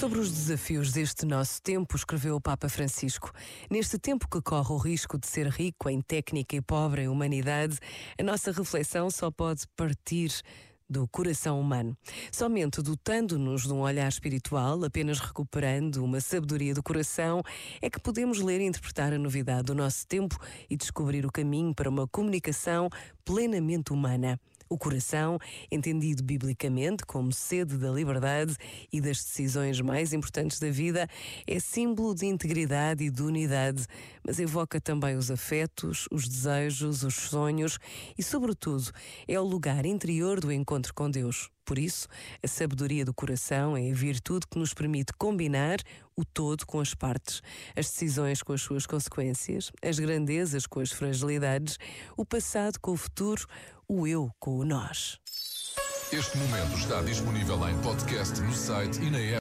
Sobre os desafios deste nosso tempo, escreveu o Papa Francisco. Neste tempo que corre o risco de ser rico em técnica e pobre em humanidade, a nossa reflexão só pode partir do coração humano. Somente dotando-nos de um olhar espiritual, apenas recuperando uma sabedoria do coração, é que podemos ler e interpretar a novidade do nosso tempo e descobrir o caminho para uma comunicação plenamente humana. O coração, entendido biblicamente como sede da liberdade e das decisões mais importantes da vida, é símbolo de integridade e de unidade, mas evoca também os afetos, os desejos, os sonhos e, sobretudo, é o lugar interior do encontro com Deus. Por isso, a sabedoria do coração é a virtude que nos permite combinar o todo com as partes, as decisões com as suas consequências, as grandezas com as fragilidades, o passado com o futuro, o eu com o nós. Este momento está disponível em podcast no site e na app.